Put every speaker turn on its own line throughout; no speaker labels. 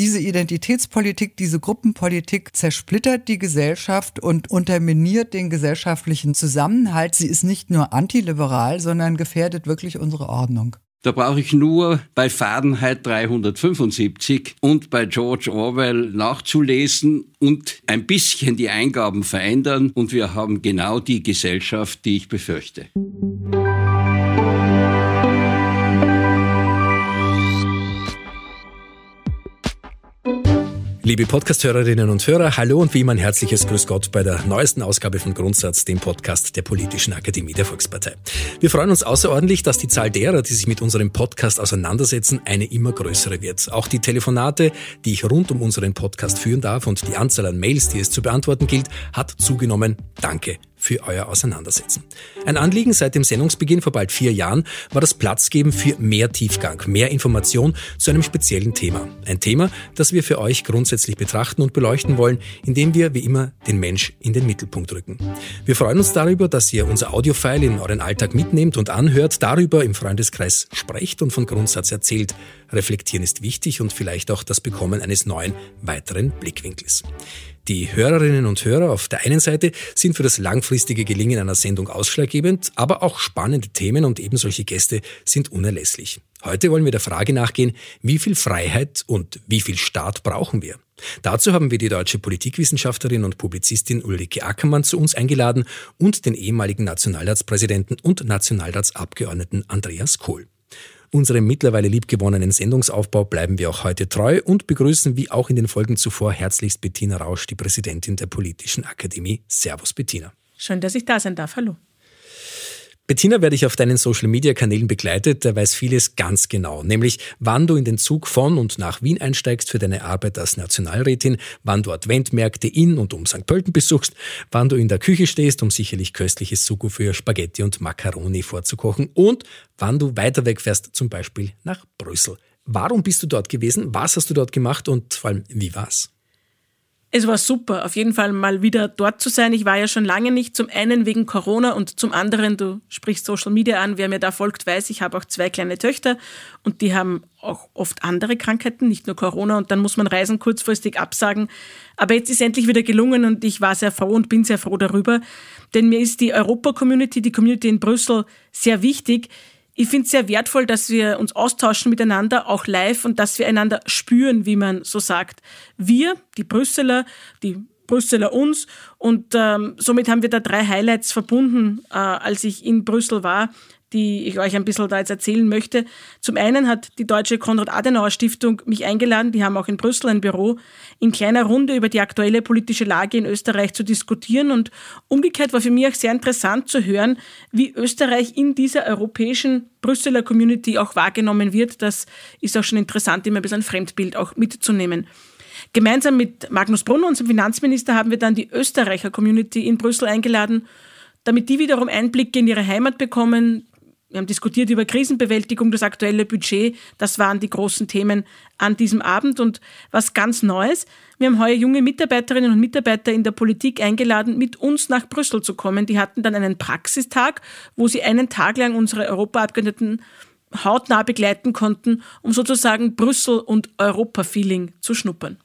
Diese Identitätspolitik, diese Gruppenpolitik zersplittert die Gesellschaft und unterminiert den gesellschaftlichen Zusammenhalt. Sie ist nicht nur antiliberal, sondern gefährdet wirklich unsere Ordnung.
Da brauche ich nur bei Fahrenheit 375 und bei George Orwell nachzulesen und ein bisschen die Eingaben verändern und wir haben genau die Gesellschaft, die ich befürchte.
Liebe Podcasthörerinnen und Hörer, hallo und wie immer ein herzliches Grüß Gott bei der neuesten Ausgabe von Grundsatz, dem Podcast der Politischen Akademie der Volkspartei. Wir freuen uns außerordentlich, dass die Zahl derer, die sich mit unserem Podcast auseinandersetzen, eine immer größere wird. Auch die Telefonate, die ich rund um unseren Podcast führen darf und die Anzahl an Mails, die es zu beantworten gilt, hat zugenommen. Danke für euer Auseinandersetzen. Ein Anliegen seit dem Sendungsbeginn vor bald vier Jahren war das Platzgeben für mehr Tiefgang, mehr Information zu einem speziellen Thema. Ein Thema, das wir für euch grundsätzlich betrachten und beleuchten wollen, indem wir wie immer den Mensch in den Mittelpunkt rücken. Wir freuen uns darüber, dass ihr unser Audiofile in euren Alltag mitnehmt und anhört, darüber im Freundeskreis sprecht und von Grundsatz erzählt. Reflektieren ist wichtig und vielleicht auch das Bekommen eines neuen, weiteren Blickwinkels. Die Hörerinnen und Hörer auf der einen Seite sind für das langfristige Gelingen einer Sendung ausschlaggebend, aber auch spannende Themen und eben solche Gäste sind unerlässlich. Heute wollen wir der Frage nachgehen, wie viel Freiheit und wie viel Staat brauchen wir? Dazu haben wir die deutsche Politikwissenschaftlerin und Publizistin Ulrike Ackermann zu uns eingeladen und den ehemaligen Nationalratspräsidenten und Nationalratsabgeordneten Andreas Kohl. Unserem mittlerweile liebgewonnenen Sendungsaufbau bleiben wir auch heute treu und begrüßen wie auch in den Folgen zuvor herzlichst Bettina Rausch, die Präsidentin der Politischen Akademie. Servus Bettina.
Schön, dass ich da sein darf. Hallo.
Bettina werde ich auf deinen Social-Media-Kanälen begleitet, der weiß vieles ganz genau, nämlich wann du in den Zug von und nach Wien einsteigst für deine Arbeit als Nationalrätin, wann du Adventmärkte in und um St. Pölten besuchst, wann du in der Küche stehst, um sicherlich köstliches Sugo für Spaghetti und Macaroni vorzukochen und wann du weiter wegfährst, zum Beispiel nach Brüssel. Warum bist du dort gewesen? Was hast du dort gemacht und vor allem, wie war's?
Es war super, auf jeden Fall mal wieder dort zu sein. Ich war ja schon lange nicht, zum einen wegen Corona und zum anderen, du sprichst Social Media an, wer mir da folgt, weiß, ich habe auch zwei kleine Töchter und die haben auch oft andere Krankheiten, nicht nur Corona und dann muss man Reisen kurzfristig absagen. Aber jetzt ist endlich wieder gelungen und ich war sehr froh und bin sehr froh darüber, denn mir ist die Europa-Community, die Community in Brüssel sehr wichtig. Ich finde es sehr wertvoll, dass wir uns austauschen miteinander, auch live, und dass wir einander spüren, wie man so sagt. Wir, die Brüsseler, die Brüsseler uns. Und ähm, somit haben wir da drei Highlights verbunden, äh, als ich in Brüssel war die ich euch ein bisschen da jetzt erzählen möchte. Zum einen hat die Deutsche Konrad-Adenauer-Stiftung mich eingeladen, die haben auch in Brüssel ein Büro, in kleiner Runde über die aktuelle politische Lage in Österreich zu diskutieren. Und umgekehrt war für mich auch sehr interessant zu hören, wie Österreich in dieser europäischen Brüsseler Community auch wahrgenommen wird. Das ist auch schon interessant, immer ein bisschen ein Fremdbild auch mitzunehmen. Gemeinsam mit Magnus Brunner, unserem Finanzminister, haben wir dann die Österreicher Community in Brüssel eingeladen, damit die wiederum Einblicke in ihre Heimat bekommen, wir haben diskutiert über Krisenbewältigung, das aktuelle Budget. Das waren die großen Themen an diesem Abend. Und was ganz Neues, wir haben heuer junge Mitarbeiterinnen und Mitarbeiter in der Politik eingeladen, mit uns nach Brüssel zu kommen. Die hatten dann einen Praxistag, wo sie einen Tag lang unsere Europaabgeordneten hautnah begleiten konnten, um sozusagen Brüssel und Europa-Feeling zu schnuppern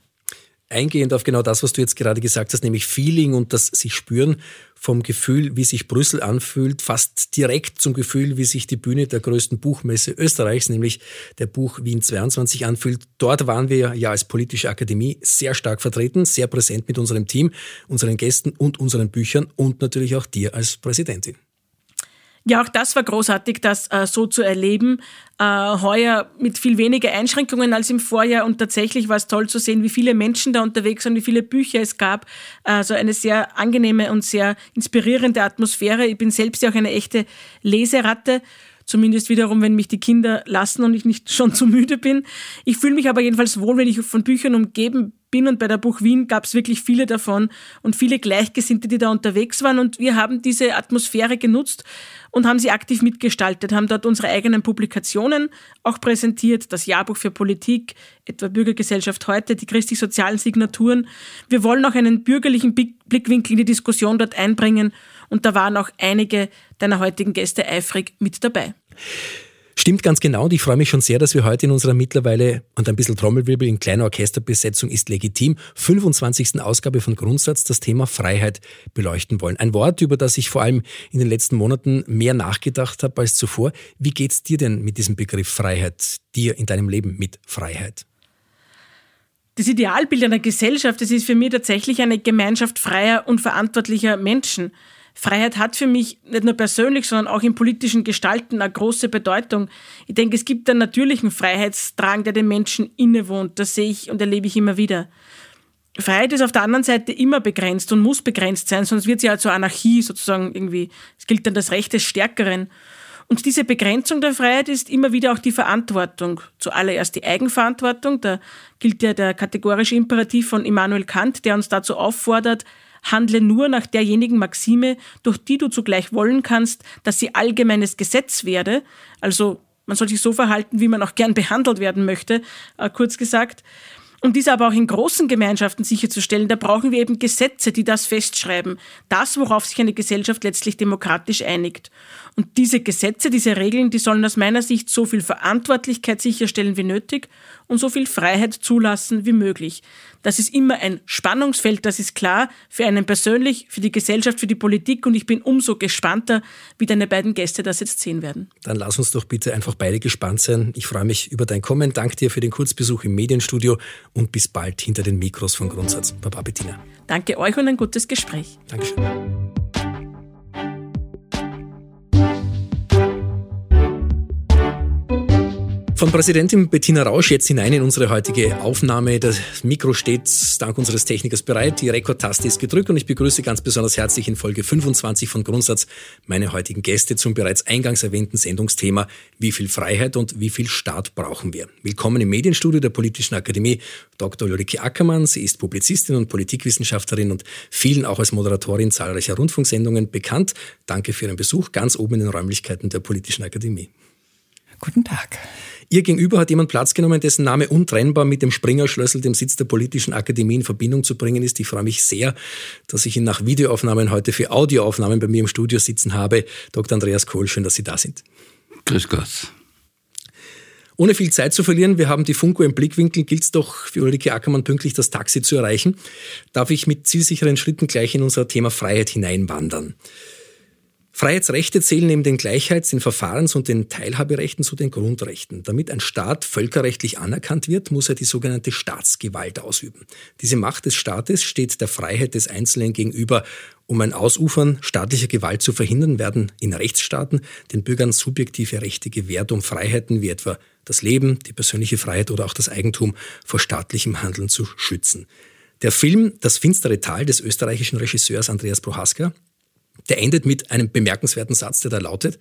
eingehend auf genau das, was du jetzt gerade gesagt hast, nämlich Feeling und das sich spüren vom Gefühl, wie sich Brüssel anfühlt, fast direkt zum Gefühl, wie sich die Bühne der größten Buchmesse Österreichs, nämlich der Buch Wien 22 anfühlt. Dort waren wir ja als politische Akademie sehr stark vertreten, sehr präsent mit unserem Team, unseren Gästen und unseren Büchern und natürlich auch dir als Präsidentin.
Ja, auch das war großartig, das äh, so zu erleben. Äh, heuer mit viel weniger Einschränkungen als im Vorjahr und tatsächlich war es toll zu sehen, wie viele Menschen da unterwegs waren, wie viele Bücher es gab. Also eine sehr angenehme und sehr inspirierende Atmosphäre. Ich bin selbst ja auch eine echte Leseratte. Zumindest wiederum, wenn mich die Kinder lassen und ich nicht schon zu müde bin. Ich fühle mich aber jedenfalls wohl, wenn ich von Büchern umgeben bin und bei der Buch Wien gab es wirklich viele davon und viele Gleichgesinnte, die da unterwegs waren und wir haben diese Atmosphäre genutzt und haben sie aktiv mitgestaltet, haben dort unsere eigenen Publikationen auch präsentiert, das Jahrbuch für Politik, etwa Bürgergesellschaft heute, die christlich-sozialen Signaturen. Wir wollen auch einen bürgerlichen Blickwinkel in die Diskussion dort einbringen und da waren auch einige deiner heutigen Gäste eifrig mit dabei.
Stimmt ganz genau und ich freue mich schon sehr, dass wir heute in unserer mittlerweile und ein bisschen Trommelwirbel in kleiner Orchesterbesetzung ist legitim 25. Ausgabe von Grundsatz das Thema Freiheit beleuchten wollen. Ein Wort, über das ich vor allem in den letzten Monaten mehr nachgedacht habe als zuvor. Wie geht's dir denn mit diesem Begriff Freiheit, dir in deinem Leben mit Freiheit?
Das Idealbild einer Gesellschaft, das ist für mich tatsächlich eine Gemeinschaft freier und verantwortlicher Menschen. Freiheit hat für mich nicht nur persönlich, sondern auch im politischen Gestalten eine große Bedeutung. Ich denke, es gibt einen natürlichen Freiheitsdrang, der den Menschen innewohnt. Das sehe ich und erlebe ich immer wieder. Freiheit ist auf der anderen Seite immer begrenzt und muss begrenzt sein, sonst wird sie ja zur Anarchie sozusagen irgendwie. Es gilt dann das Recht des Stärkeren. Und diese Begrenzung der Freiheit ist immer wieder auch die Verantwortung. Zuallererst die Eigenverantwortung. Da gilt ja der kategorische Imperativ von Immanuel Kant, der uns dazu auffordert, handle nur nach derjenigen Maxime, durch die du zugleich wollen kannst, dass sie allgemeines Gesetz werde. Also man soll sich so verhalten, wie man auch gern behandelt werden möchte, äh, kurz gesagt. Um dies aber auch in großen Gemeinschaften sicherzustellen, da brauchen wir eben Gesetze, die das festschreiben. Das, worauf sich eine Gesellschaft letztlich demokratisch einigt. Und diese Gesetze, diese Regeln, die sollen aus meiner Sicht so viel Verantwortlichkeit sicherstellen wie nötig und so viel Freiheit zulassen wie möglich. Das ist immer ein Spannungsfeld, das ist klar, für einen persönlich, für die Gesellschaft, für die Politik und ich bin umso gespannter, wie deine beiden Gäste das jetzt sehen werden.
Dann lass uns doch bitte einfach beide gespannt sein. Ich freue mich über dein Kommen. Danke dir für den Kurzbesuch im Medienstudio und bis bald hinter den Mikros von Grundsatz. Baba Bettina.
Danke euch und ein gutes Gespräch.
Dankeschön. Von Präsidentin Bettina Rausch jetzt hinein in unsere heutige Aufnahme. Das Mikro steht dank unseres Technikers bereit. Die Rekordtaste ist gedrückt und ich begrüße ganz besonders herzlich in Folge 25 von Grundsatz meine heutigen Gäste zum bereits eingangs erwähnten Sendungsthema Wie viel Freiheit und wie viel Staat brauchen wir? Willkommen im Medienstudio der Politischen Akademie Dr. Ulrike Ackermann. Sie ist Publizistin und Politikwissenschaftlerin und vielen auch als Moderatorin zahlreicher Rundfunksendungen bekannt. Danke für Ihren Besuch ganz oben in den Räumlichkeiten der Politischen Akademie.
Guten Tag.
Ihr gegenüber hat jemand Platz genommen, dessen Name untrennbar mit dem Springerschlüssel, dem Sitz der Politischen Akademie in Verbindung zu bringen ist. Ich freue mich sehr, dass ich ihn nach Videoaufnahmen heute für Audioaufnahmen bei mir im Studio sitzen habe. Dr. Andreas Kohl, schön, dass Sie da sind.
Grüß Gott.
Ohne viel Zeit zu verlieren, wir haben die Funko im Blickwinkel, gilt es doch für Ulrike Ackermann pünktlich das Taxi zu erreichen, darf ich mit zielsicheren Schritten gleich in unser Thema Freiheit hineinwandern. Freiheitsrechte zählen neben den Gleichheits-, den Verfahrens- und den Teilhaberechten zu den Grundrechten. Damit ein Staat völkerrechtlich anerkannt wird, muss er die sogenannte Staatsgewalt ausüben. Diese Macht des Staates steht der Freiheit des Einzelnen gegenüber. Um ein Ausufern staatlicher Gewalt zu verhindern, werden in Rechtsstaaten den Bürgern subjektive Rechte gewährt, um Freiheiten wie etwa das Leben, die persönliche Freiheit oder auch das Eigentum vor staatlichem Handeln zu schützen. Der Film Das finstere Tal des österreichischen Regisseurs Andreas Prohaska der endet mit einem bemerkenswerten Satz, der da lautet,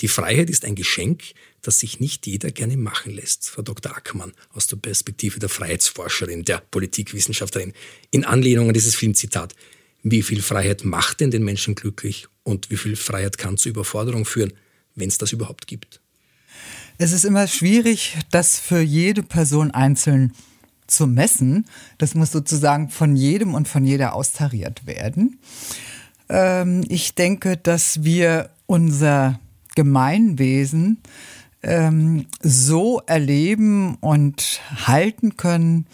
die Freiheit ist ein Geschenk, das sich nicht jeder gerne machen lässt. Frau Dr. Ackermann aus der Perspektive der Freiheitsforscherin, der Politikwissenschaftlerin, in Anlehnung an dieses Filmzitat. Wie viel Freiheit macht denn den Menschen glücklich und wie viel Freiheit kann zu Überforderung führen, wenn es das überhaupt gibt?
Es ist immer schwierig, das für jede Person einzeln zu messen. Das muss sozusagen von jedem und von jeder austariert werden. Ähm, ich denke, dass wir unser Gemeinwesen ähm, so erleben und halten können,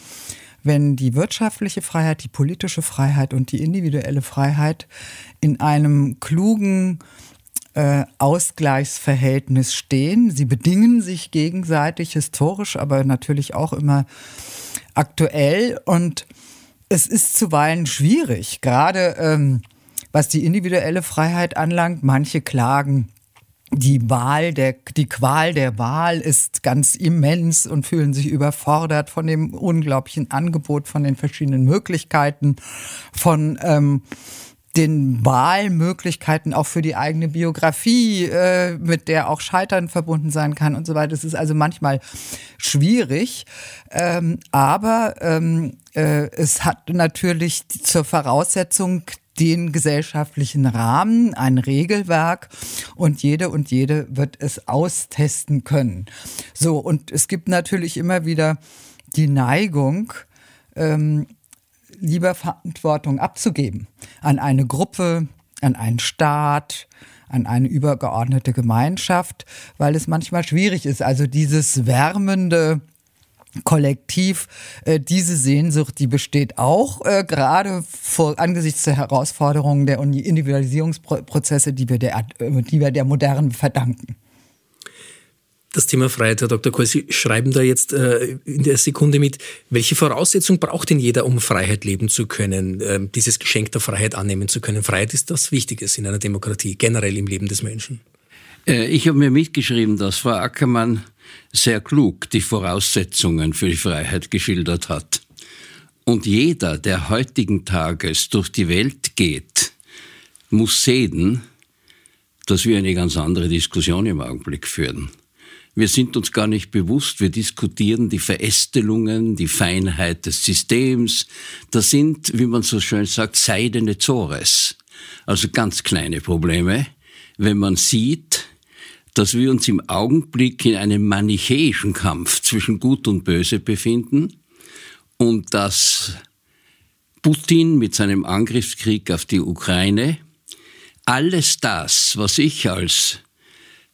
wenn die wirtschaftliche Freiheit, die politische Freiheit und die individuelle Freiheit in einem klugen äh, Ausgleichsverhältnis stehen. Sie bedingen sich gegenseitig historisch, aber natürlich auch immer aktuell. Und es ist zuweilen schwierig, gerade ähm, was die individuelle Freiheit anlangt. Manche klagen, die Wahl, der, die Qual der Wahl ist ganz immens und fühlen sich überfordert von dem unglaublichen Angebot, von den verschiedenen Möglichkeiten, von ähm, den Wahlmöglichkeiten auch für die eigene Biografie, äh, mit der auch Scheitern verbunden sein kann und so weiter. Es ist also manchmal schwierig, ähm, aber ähm, äh, es hat natürlich zur Voraussetzung den gesellschaftlichen Rahmen, ein Regelwerk und jede und jede wird es austesten können. So, und es gibt natürlich immer wieder die Neigung, ähm, lieber Verantwortung abzugeben an eine Gruppe, an einen Staat, an eine übergeordnete Gemeinschaft, weil es manchmal schwierig ist. Also dieses wärmende Kollektiv, äh, diese Sehnsucht, die besteht auch äh, gerade vor angesichts der Herausforderungen der Individualisierungsprozesse, die wir der, äh, die wir der Modernen verdanken.
Das Thema Freiheit, Herr Dr. Kohl, Sie schreiben da jetzt äh, in der Sekunde mit, welche Voraussetzung braucht denn jeder, um Freiheit leben zu können, äh, dieses Geschenk der Freiheit annehmen zu können? Freiheit ist das Wichtiges in einer Demokratie, generell im Leben des Menschen.
Äh, ich habe mir mitgeschrieben, dass Frau Ackermann sehr klug die Voraussetzungen für die Freiheit geschildert hat. Und jeder, der heutigen Tages durch die Welt geht, muss sehen, dass wir eine ganz andere Diskussion im Augenblick führen. Wir sind uns gar nicht bewusst, wir diskutieren die Verästelungen, die Feinheit des Systems. Das sind, wie man so schön sagt, seidene Zores. Also ganz kleine Probleme. Wenn man sieht, dass wir uns im Augenblick in einem manichäischen Kampf zwischen Gut und Böse befinden und dass Putin mit seinem Angriffskrieg auf die Ukraine alles das, was ich als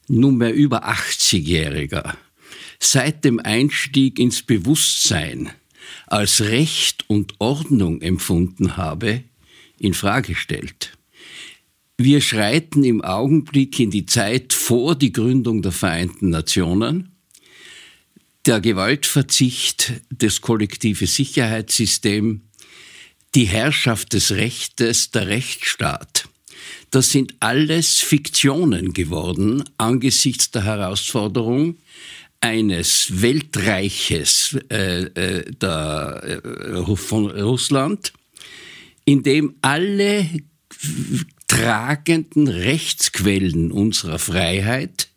nunmehr über 80-Jähriger seit dem Einstieg ins Bewusstsein als Recht und Ordnung empfunden habe, in Frage stellt. Wir schreiten im Augenblick in die Zeit vor die Gründung der Vereinten Nationen. Der Gewaltverzicht, das kollektive Sicherheitssystem, die Herrschaft des Rechtes, der Rechtsstaat das sind alles Fiktionen geworden angesichts der Herausforderung eines Weltreiches äh, äh, der, äh, von Russland, in dem alle tragenden Rechtsquellen unserer Freiheit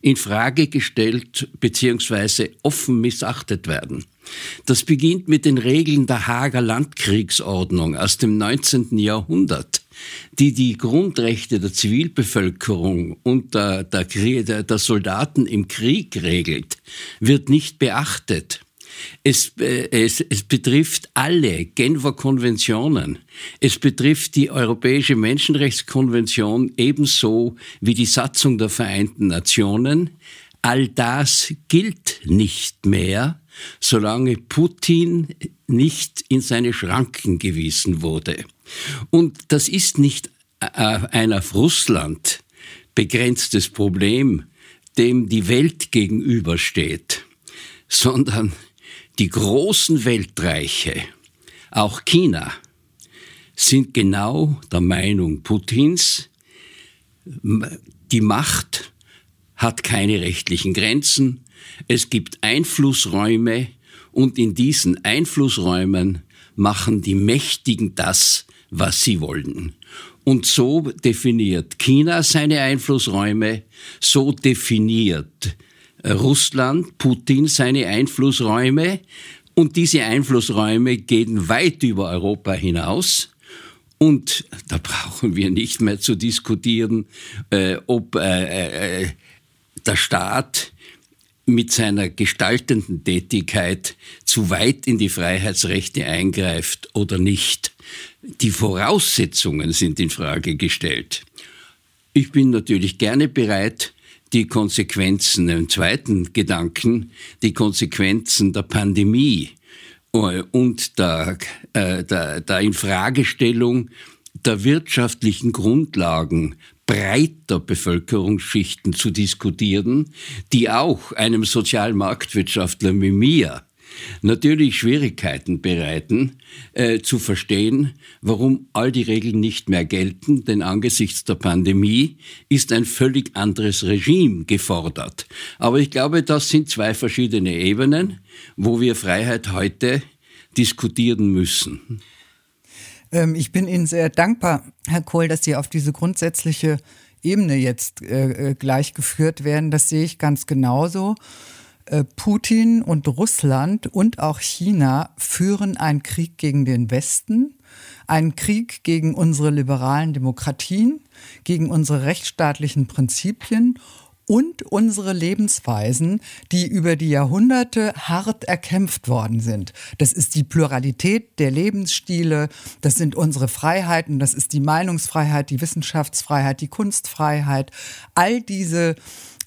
in Frage gestellt bzw. offen missachtet werden. Das beginnt mit den Regeln der Hager Landkriegsordnung aus dem 19. Jahrhundert, die die Grundrechte der Zivilbevölkerung und der, der, der Soldaten im Krieg regelt, wird nicht beachtet. Es, äh, es, es betrifft alle Genfer Konventionen. Es betrifft die Europäische Menschenrechtskonvention ebenso wie die Satzung der Vereinten Nationen. All das gilt nicht mehr, solange Putin nicht in seine Schranken gewiesen wurde. Und das ist nicht äh, ein auf Russland begrenztes Problem, dem die Welt gegenübersteht, sondern die großen Weltreiche, auch China, sind genau der Meinung Putins, die Macht hat keine rechtlichen Grenzen, es gibt Einflussräume und in diesen Einflussräumen machen die Mächtigen das, was sie wollen. Und so definiert China seine Einflussräume, so definiert Russland, Putin seine Einflussräume und diese Einflussräume gehen weit über Europa hinaus. Und da brauchen wir nicht mehr zu diskutieren, äh, ob äh, äh, der Staat mit seiner gestaltenden Tätigkeit zu weit in die Freiheitsrechte eingreift oder nicht. Die Voraussetzungen sind in Frage gestellt. Ich bin natürlich gerne bereit, die Konsequenzen, im zweiten Gedanken, die Konsequenzen der Pandemie äh, und der, äh, der, der Infragestellung der wirtschaftlichen Grundlagen breiter Bevölkerungsschichten zu diskutieren, die auch einem Sozialmarktwirtschaftler wie mir natürlich Schwierigkeiten bereiten, äh, zu verstehen, warum all die Regeln nicht mehr gelten, denn angesichts der Pandemie ist ein völlig anderes Regime gefordert. Aber ich glaube, das sind zwei verschiedene Ebenen, wo wir Freiheit heute diskutieren müssen.
Ähm, ich bin Ihnen sehr dankbar, Herr Kohl, dass Sie auf diese grundsätzliche Ebene jetzt äh, äh gleich geführt werden. Das sehe ich ganz genauso. Äh, Putin und Russland und auch China führen einen Krieg gegen den Westen, einen Krieg gegen unsere liberalen Demokratien, gegen unsere rechtsstaatlichen Prinzipien und unsere Lebensweisen, die über die Jahrhunderte hart erkämpft worden sind. Das ist die Pluralität der Lebensstile, das sind unsere Freiheiten, das ist die Meinungsfreiheit, die Wissenschaftsfreiheit, die Kunstfreiheit. All diese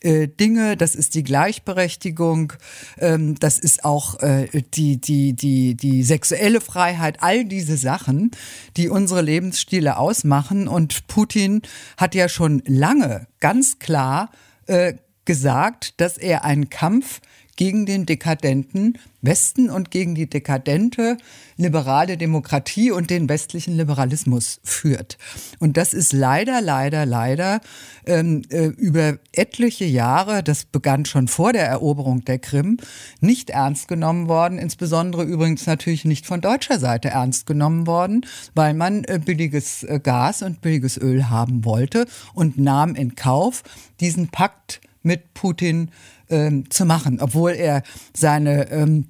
äh, Dinge, das ist die Gleichberechtigung, ähm, das ist auch äh, die, die, die, die sexuelle Freiheit, all diese Sachen, die unsere Lebensstile ausmachen. Und Putin hat ja schon lange ganz klar äh, gesagt, dass er einen Kampf gegen den dekadenten Westen und gegen die dekadente liberale Demokratie und den westlichen Liberalismus führt. Und das ist leider, leider, leider ähm, äh, über etliche Jahre, das begann schon vor der Eroberung der Krim, nicht ernst genommen worden, insbesondere übrigens natürlich nicht von deutscher Seite ernst genommen worden, weil man äh, billiges äh, Gas und billiges Öl haben wollte und nahm in Kauf, diesen Pakt mit Putin ähm, zu machen, obwohl er seine ähm,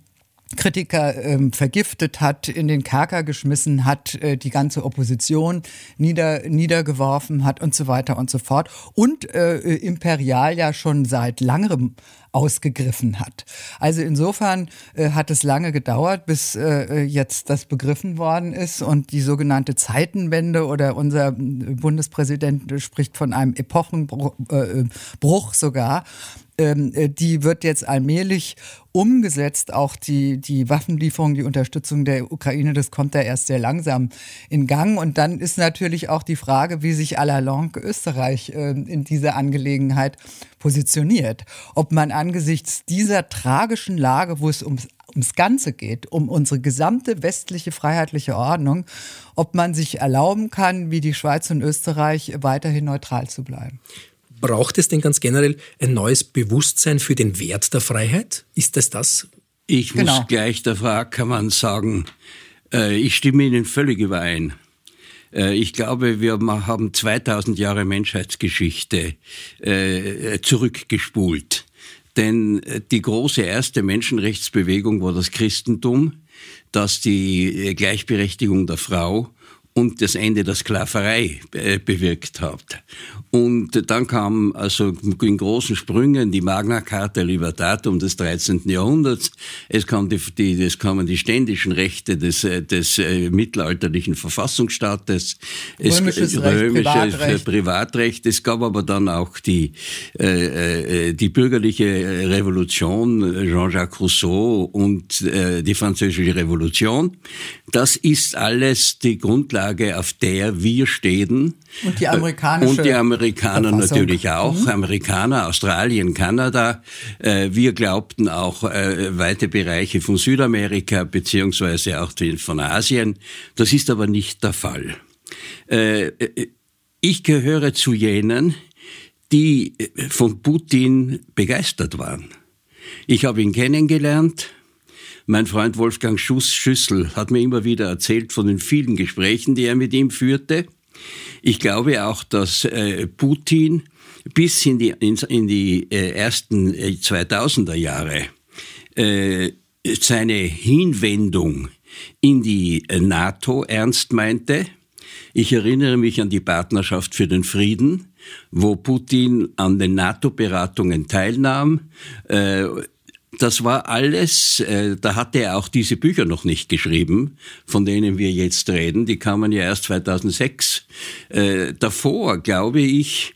Kritiker ähm, vergiftet hat, in den Kerker geschmissen hat, äh, die ganze Opposition nieder, niedergeworfen hat und so weiter und so fort. Und äh, imperial ja schon seit langem ausgegriffen hat. Also insofern äh, hat es lange gedauert, bis äh, jetzt das begriffen worden ist und die sogenannte Zeitenwende oder unser Bundespräsident spricht von einem Epochenbruch äh, sogar ähm, äh, die wird jetzt allmählich umgesetzt. Auch die, die Waffenlieferung, die Unterstützung der Ukraine, das kommt da erst sehr langsam in Gang. Und dann ist natürlich auch die Frage, wie sich à la longue Österreich äh, in dieser Angelegenheit positioniert. Ob man angesichts dieser tragischen Lage, wo es ums ums Ganze geht, um unsere gesamte westliche freiheitliche Ordnung, ob man sich erlauben kann, wie die Schweiz und Österreich, weiterhin neutral zu bleiben.
Braucht es denn ganz generell ein neues Bewusstsein für den Wert der Freiheit? Ist das das?
Ich muss genau. gleich der Frau Ackermann sagen, äh, ich stimme Ihnen völlig überein. Äh, ich glaube, wir haben 2000 Jahre Menschheitsgeschichte äh, zurückgespult. Denn die große erste Menschenrechtsbewegung war das Christentum, das die Gleichberechtigung der Frau und das Ende der Sklaverei äh, bewirkt hat. Und dann kam also in großen Sprüngen die Magna Carta Libertatum des 13. Jahrhunderts. Es, kam die, die, es kamen die ständischen Rechte des, äh, des äh, mittelalterlichen Verfassungsstaates.
Römisches es, Recht, römisches Privatrecht.
Privatrecht. Es gab aber dann auch die, äh, die bürgerliche Revolution, Jean-Jacques Rousseau und die französische Revolution. Das ist alles die Grundlage, auf der wir stehen.
Und die.
Und die Amerikaner Verfassung. natürlich auch. Mhm. Amerikaner, Australien, Kanada. Äh, wir glaubten auch äh, weite Bereiche von Südamerika beziehungsweise auch von Asien. Das ist aber nicht der Fall. Äh, ich gehöre zu jenen, die von Putin begeistert waren. Ich habe ihn kennengelernt mein Freund Wolfgang Schuss Schüssel hat mir immer wieder erzählt von den vielen Gesprächen, die er mit ihm führte. Ich glaube auch, dass äh, Putin bis in die, in, die äh, ersten äh, 2000er Jahre äh, seine Hinwendung in die äh, NATO ernst meinte. Ich erinnere mich an die Partnerschaft für den Frieden, wo Putin an den NATO-Beratungen teilnahm. Äh, das war alles, äh, da hatte er auch diese Bücher noch nicht geschrieben, von denen wir jetzt reden. Die kamen ja erst 2006. Äh, davor, glaube ich,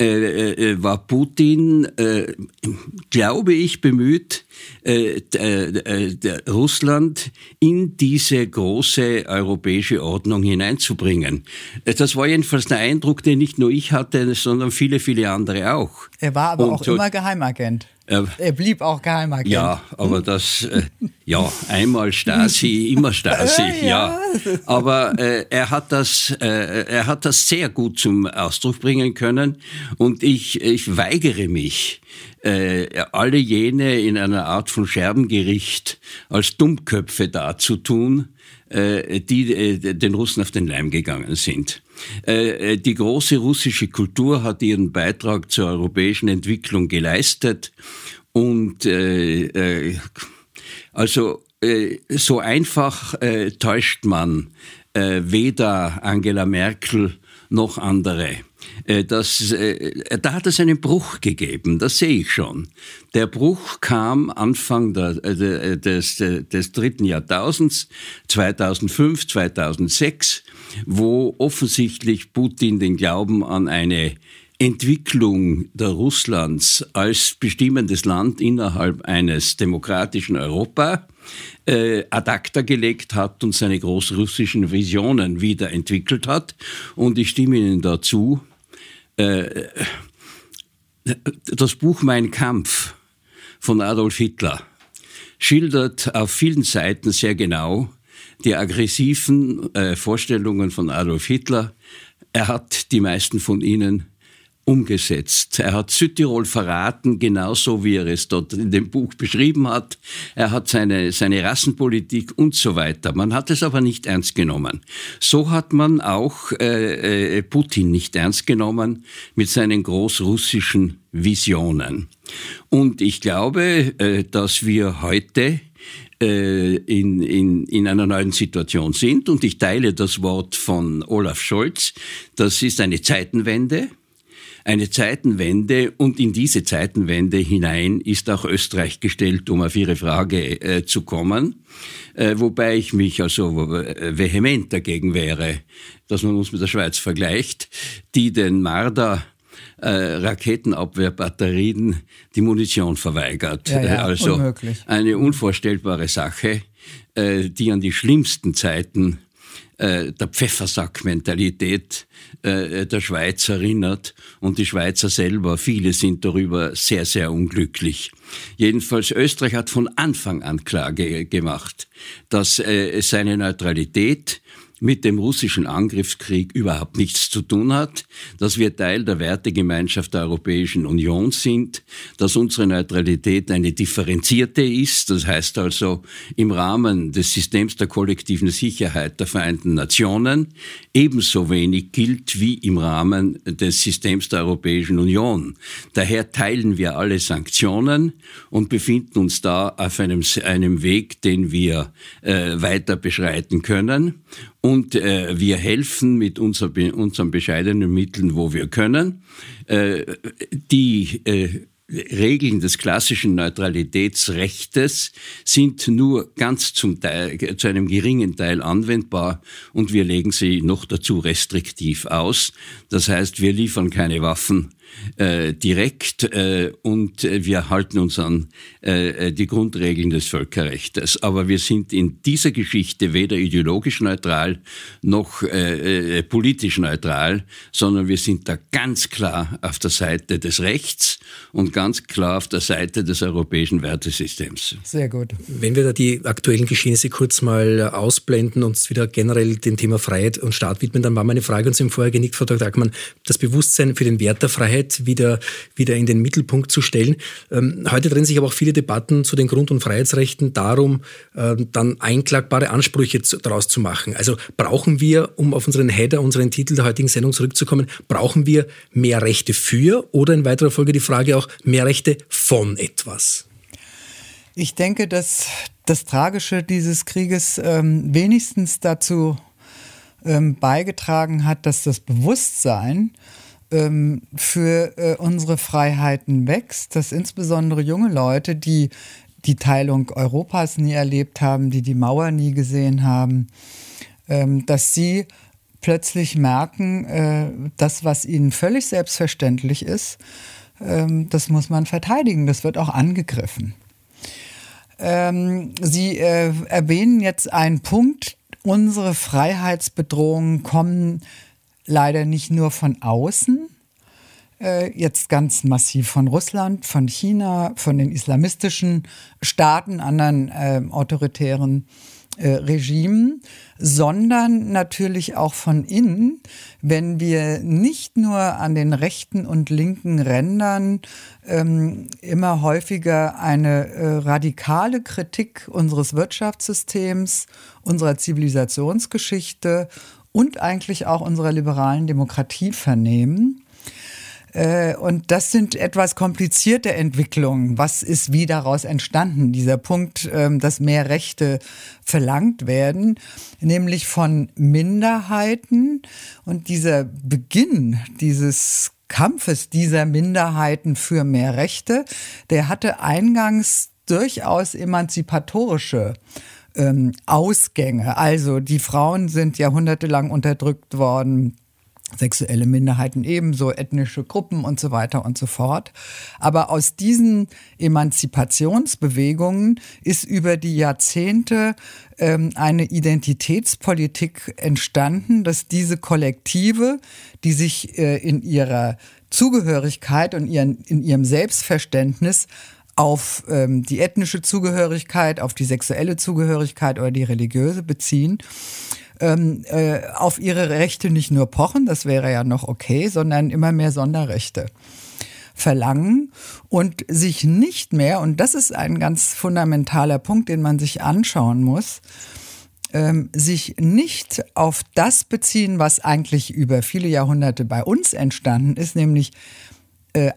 äh, äh, war Putin, äh, glaube ich, bemüht, äh, Russland in diese große europäische Ordnung hineinzubringen. Das war jedenfalls der Eindruck, den nicht nur ich hatte, sondern viele, viele andere auch.
Er war aber Und auch immer Geheimagent. Er, er blieb auch Geheimagent.
Ja, aber das, äh, ja, einmal Stasi, immer Stasi, ja. ja. Aber äh, er hat das, äh, er hat das sehr gut zum Ausdruck bringen können und ich, ich weigere mich, äh, alle jene in einer Art von Scherbengericht als Dummköpfe darzutun, die äh, den Russen auf den Leim gegangen sind. Äh, die große russische Kultur hat ihren Beitrag zur europäischen Entwicklung geleistet und also so einfach täuscht man weder Angela Merkel noch andere. Äh, das, äh, da hat es einen Bruch gegeben, das sehe ich schon. Der Bruch kam Anfang der, äh, des, des dritten Jahrtausends, 2005, 2006, wo offensichtlich Putin den Glauben an eine Entwicklung der Russlands als bestimmendes Land innerhalb eines demokratischen Europa äh, ad acta gelegt hat und seine großrussischen Visionen wiederentwickelt hat. Und ich stimme Ihnen dazu, äh, das Buch Mein Kampf von Adolf Hitler schildert auf vielen Seiten sehr genau die aggressiven äh, Vorstellungen von Adolf Hitler. Er hat die meisten von ihnen umgesetzt. Er hat Südtirol verraten, genauso wie er es dort in dem Buch beschrieben hat. Er hat seine, seine Rassenpolitik und so weiter. Man hat es aber nicht ernst genommen. So hat man auch äh, äh, Putin nicht ernst genommen mit seinen großrussischen Visionen. Und ich glaube, äh, dass wir heute äh, in, in, in einer neuen Situation sind. Und ich teile das Wort von Olaf Scholz. Das ist eine Zeitenwende eine Zeitenwende und in diese Zeitenwende hinein ist auch Österreich gestellt, um auf Ihre Frage äh, zu kommen. Äh, wobei ich mich also äh, vehement dagegen wäre, dass man uns mit der Schweiz vergleicht, die den Marder äh, Raketenabwehrbatterien die Munition verweigert.
Ja, ja,
also
unmöglich.
eine unvorstellbare Sache, äh, die an die schlimmsten Zeiten äh, der Pfeffersack-Mentalität äh, der Schweiz erinnert und die Schweizer selber, viele sind darüber sehr, sehr unglücklich. Jedenfalls Österreich hat von Anfang an klar ge gemacht, dass äh, seine Neutralität mit dem russischen Angriffskrieg überhaupt nichts zu tun hat, dass wir Teil der Wertegemeinschaft der Europäischen Union sind, dass unsere Neutralität eine differenzierte ist, das heißt also im Rahmen des Systems der kollektiven Sicherheit der Vereinten Nationen ebenso wenig gilt wie im Rahmen des Systems der Europäischen Union. Daher teilen wir alle Sanktionen und befinden uns da auf einem, einem Weg, den wir äh, weiter beschreiten können. Und äh, wir helfen mit unser, unseren bescheidenen Mitteln, wo wir können. Äh, die äh, Regeln des klassischen Neutralitätsrechtes sind nur ganz zum Teil, zu einem geringen Teil anwendbar und wir legen sie noch dazu restriktiv aus. Das heißt, wir liefern keine Waffen äh, direkt äh, und äh, wir halten uns an äh, äh, die Grundregeln des Völkerrechts. Aber wir sind in dieser Geschichte weder ideologisch neutral noch äh, politisch neutral, sondern wir sind da ganz klar auf der Seite des Rechts und ganz klar auf der Seite des europäischen Wertesystems.
Sehr gut.
Wenn wir da die aktuellen Geschehnisse kurz mal ausblenden und uns wieder generell dem Thema Freiheit und Staat widmen, dann war meine Frage, Sie haben vorher genickt, Frau Dr. Ackmann, das Bewusstsein für den Wert der Freiheit Freiheit wieder, wieder in den Mittelpunkt zu stellen. Ähm, heute drehen sich aber auch viele Debatten zu den Grund- und Freiheitsrechten darum, äh, dann einklagbare Ansprüche zu, daraus zu machen. Also brauchen wir, um auf unseren Header, unseren Titel der heutigen Sendung zurückzukommen, brauchen wir mehr Rechte für oder in weiterer Folge die Frage auch mehr Rechte von etwas?
Ich denke, dass das Tragische dieses Krieges ähm, wenigstens dazu ähm, beigetragen hat, dass das Bewusstsein ähm, für äh, unsere Freiheiten wächst, dass insbesondere junge Leute, die die Teilung Europas nie erlebt haben, die die Mauer nie gesehen haben, ähm, dass sie plötzlich merken, äh, das, was ihnen völlig selbstverständlich ist, ähm, das muss man verteidigen, das wird auch angegriffen. Ähm, sie äh, erwähnen jetzt einen Punkt, unsere Freiheitsbedrohungen kommen leider nicht nur von außen, äh, jetzt ganz massiv von Russland, von China, von den islamistischen Staaten, anderen äh, autoritären äh, Regimen, sondern natürlich auch von innen, wenn wir nicht nur an den rechten und linken Rändern ähm, immer häufiger eine äh, radikale Kritik unseres Wirtschaftssystems, unserer Zivilisationsgeschichte und eigentlich auch unserer liberalen Demokratie vernehmen, Äh, und das sind etwas komplizierte Entwicklungen. Was ist wie daraus entstanden? Dieser Punkt, ähm, dass mehr Rechte verlangt werden, nämlich von Minderheiten. Und dieser Beginn dieses Kampfes dieser Minderheiten für mehr Rechte, der hatte eingangs durchaus emanzipatorische ähm, Ausgänge. Also die Frauen sind jahrhundertelang unterdrückt worden sexuelle Minderheiten ebenso, ethnische Gruppen und so weiter und so fort. Aber aus diesen Emanzipationsbewegungen ist über die Jahrzehnte ähm, eine Identitätspolitik entstanden, dass diese Kollektive, die sich äh, in ihrer Zugehörigkeit und ihren, in ihrem Selbstverständnis auf ähm, die ethnische Zugehörigkeit, auf die sexuelle Zugehörigkeit oder die religiöse beziehen, ähm, äh, auf ihre Rechte nicht nur pochen, das wäre ja noch okay, sondern immer mehr Sonderrechte verlangen und sich nicht mehr, und das ist ein ganz fundamentaler Punkt, den man sich anschauen muss, ähm, sich nicht auf das beziehen, was eigentlich über viele Jahrhunderte bei uns entstanden ist, nämlich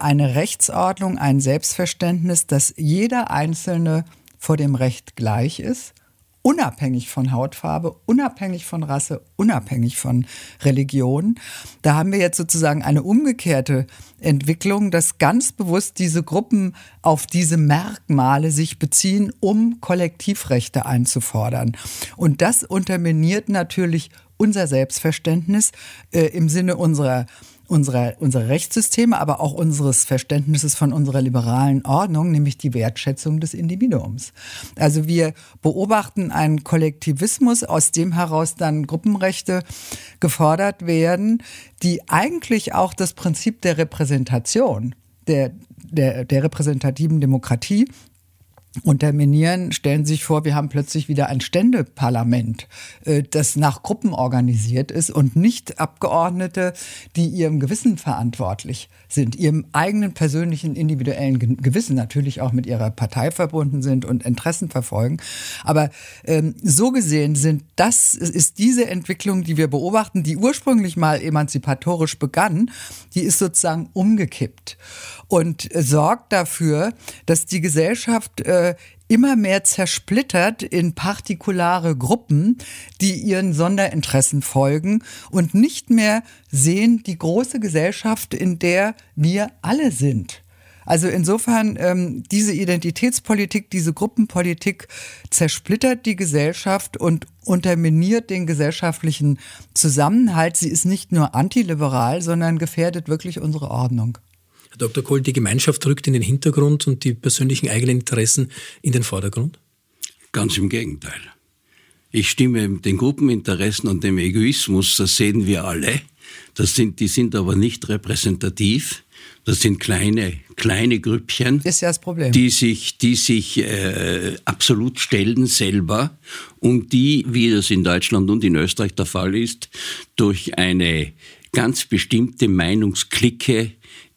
eine Rechtsordnung, ein Selbstverständnis, dass jeder Einzelne vor dem Recht gleich ist, unabhängig von Hautfarbe, unabhängig von Rasse, unabhängig von Religion. Da haben wir jetzt sozusagen eine umgekehrte Entwicklung, dass ganz bewusst diese Gruppen auf diese Merkmale sich beziehen, um Kollektivrechte einzufordern. Und das unterminiert natürlich unser Selbstverständnis äh, im Sinne unserer unserer, unserer Rechtssysteme, aber auch unseres Verständnisses von unserer liberalen Ordnung, nämlich die Wertschätzung des Individuums. Also wir beobachten einen Kollektivismus, aus dem heraus dann Gruppenrechte gefordert werden, die eigentlich auch das Prinzip der Repräsentation, der, der, der repräsentativen Demokratie unterminieren, stellen Sie sich vor, wir haben plötzlich wieder ein Ständeparlament, äh, das nach Gruppen organisiert ist und nicht Abgeordnete, die ihrem Gewissen verantwortlich sind, ihrem eigenen persönlichen individuellen Gewissen natürlich auch mit ihrer Partei verbunden sind und Interessen verfolgen. Aber ähm, so gesehen sind das ist diese Entwicklung, die wir beobachten, die ursprünglich mal emanzipatorisch begann, die ist sozusagen umgekippt und sorgt dafür, dass die Gesellschaft äh, immer mehr zersplittert in partikulare Gruppen, die ihren Sonderinteressen folgen und nicht mehr sehen die große Gesellschaft, in der wir alle sind. Also insofern, ähm, diese Identitätspolitik, diese Gruppenpolitik zersplittert die Gesellschaft und unterminiert den gesellschaftlichen Zusammenhalt. Sie ist nicht nur antiliberal, sondern gefährdet wirklich unsere Ordnung.
Herr Dr. Kohl, die Gemeinschaft rückt in den Hintergrund und die persönlichen eigenen Interessen in den Vordergrund?
Ganz im Gegenteil. Ich stimme den Gruppeninteressen und dem Egoismus, das sehen wir alle. Das sind, die sind aber nicht repräsentativ. Das sind kleine, kleine Grüppchen,
ist ja das Problem.
die sich, die sich äh, absolut stellen selber und die, wie das in Deutschland und in Österreich der Fall ist, durch eine ganz bestimmte Meinungsklicke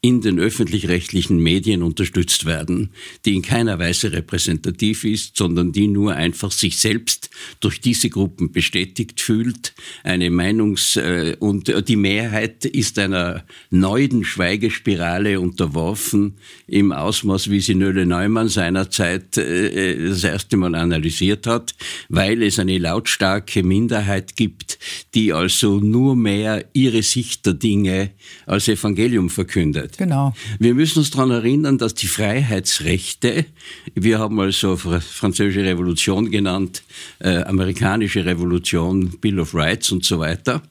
in den öffentlich-rechtlichen Medien unterstützt werden, die in keiner Weise repräsentativ ist, sondern die nur einfach sich selbst durch diese Gruppen bestätigt fühlt. Eine Meinungs- äh, und die Mehrheit ist einer neuen Schweigespirale unterworfen im Ausmaß, wie sie Nölle Neumann seinerzeit äh, äh, das erste Mal analysiert hat, weil es eine lautstarke Minderheit gibt, die also nur mehr ihre Sicht der Dinge als Evangelium verkündet.
Genau.
Wir müssen uns daran erinnern, dass die Freiheitsrechte, wir haben also französische Revolution genannt, äh, amerikanische Revolution, Bill of Rights und so weiter,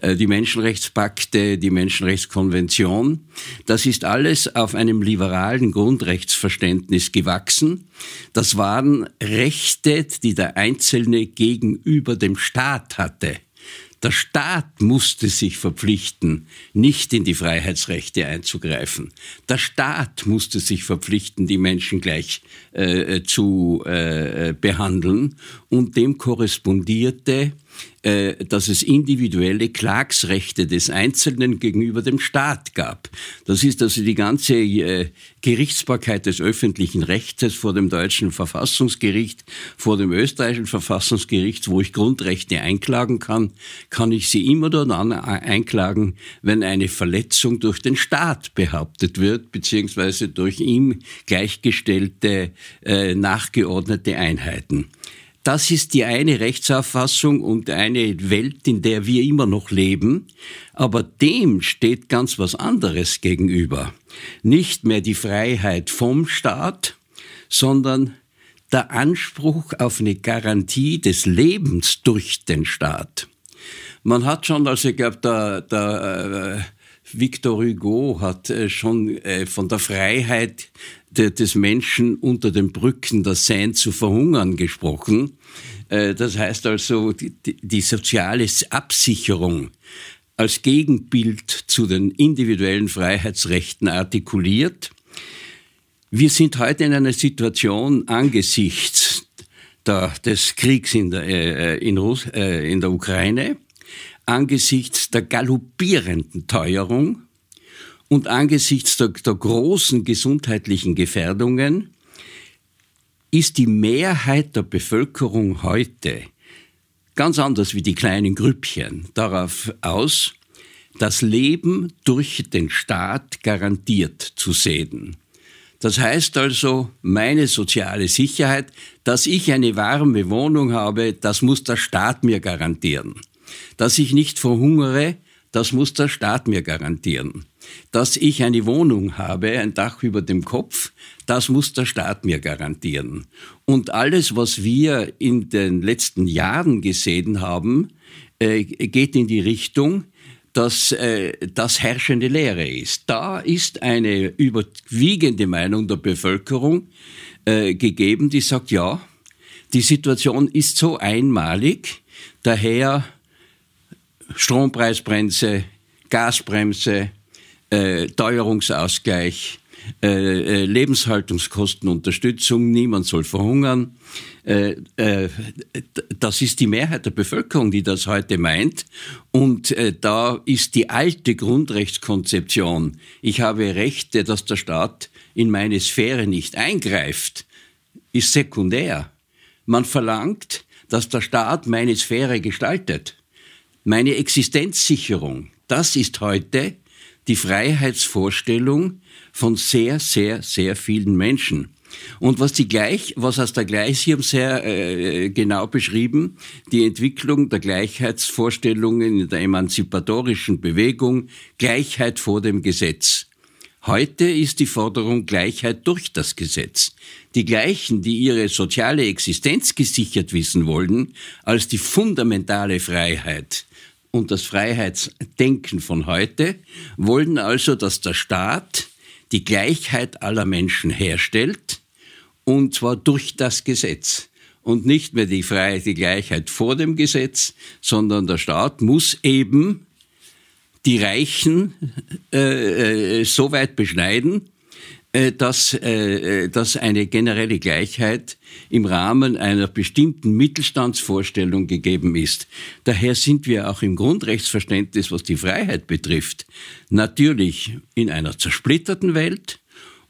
äh, die Menschenrechtspakte, die Menschenrechtskonvention, das ist alles auf einem liberalen Grundrechtsverständnis gewachsen. Das waren Rechte, die der Einzelne gegenüber dem Staat hatte. Der Staat musste sich verpflichten, nicht in die Freiheitsrechte einzugreifen. Der Staat musste sich verpflichten, die Menschen gleich äh, zu äh, behandeln. Und dem korrespondierte äh, dass es individuelle Klagsrechte des Einzelnen gegenüber dem Staat gab. Das ist also die ganze äh, Gerichtsbarkeit des öffentlichen Rechts vor dem deutschen Verfassungsgericht, vor dem österreichischen Verfassungsgericht, wo ich Grundrechte einklagen kann, kann ich sie immer dann einklagen, wenn eine Verletzung durch den Staat behauptet wird, beziehungsweise durch ihm gleichgestellte, äh, nachgeordnete Einheiten. Das ist die eine Rechtsauffassung und eine Welt, in der wir immer noch leben. Aber dem steht ganz was anderes gegenüber. Nicht mehr die Freiheit vom Staat, sondern der Anspruch auf eine Garantie des Lebens durch den Staat. Man hat schon, also ich glaube, der, der Victor Hugo hat äh, schon äh, von der Freiheit des Menschen unter den Brücken der Seine zu verhungern gesprochen. Äh, das heißt also, die, soziale Absicherung als Gegenbild zu den individuellen Freiheitsrechten artikuliert. Wir sind heute in einer Situation angesichts des Kriegs in der, in, Russ, in der Ukraine, angesichts der galoppierenden Teuerung und angesichts der, der großen gesundheitlichen Gefährdungen ist die Mehrheit der Bevölkerung heute ganz anders wie die kleinen Grüppchen darauf aus, das Leben durch den Staat garantiert zu sehen. Das heißt also, meine soziale Sicherheit, dass ich eine warme Wohnung habe, das muss der Staat mir garantieren. Dass ich nicht verhungere, das muss der Staat mir garantieren dass ich eine Wohnung habe, ein Dach über dem Kopf, das muss der Staat mir garantieren. Und alles, was wir in den letzten Jahren gesehen haben, äh, geht in die Richtung, dass äh, das herrschende Lehre ist. Da ist eine überwiegende Meinung der Bevölkerung äh, gegeben, die sagt, ja, die Situation ist so einmalig, daher Strompreisbremse, Gasbremse, äh, Teuerungsausgleich, äh, äh, Lebenshaltungskostenunterstützung, niemand soll verhungern. Äh, äh, das ist die Mehrheit der Bevölkerung, die das heute meint. Und äh, da ist die alte Grundrechtskonzeption, ich habe Rechte, dass der Staat in meine Sphäre nicht eingreift, ist sekundär. Man verlangt, dass der Staat meine Sphäre gestaltet. Meine Existenzsicherung, das ist heute die Freiheitsvorstellung von sehr, sehr, sehr vielen Menschen. Und was die gleich, was aus der Gleich, sehr äh, genau beschrieben, die Entwicklung der Gleichheitsvorstellungen in der emanzipatorischen Bewegung, Gleichheit vor dem Gesetz. Heute ist die Forderung Gleichheit durch das Gesetz. Die Gleichen, die ihre soziale Existenz gesichert wissen wollen, als die fundamentale Freiheit, und das Freiheitsdenken von heute wollen also, dass der Staat die Gleichheit aller Menschen herstellt, und zwar durch das Gesetz. Und nicht mehr die Freiheit, die Gleichheit vor dem Gesetz, sondern der Staat muss eben die Reichen äh, äh, so weit beschneiden, dass, äh, äh, dass eine generelle Gleichheit im Rahmen einer bestimmten Mittelstandsvorstellung gegeben ist. Daher sind wir auch im Grundrechtsverständnis, was die Freiheit betrifft, natürlich in einer zersplitterten Welt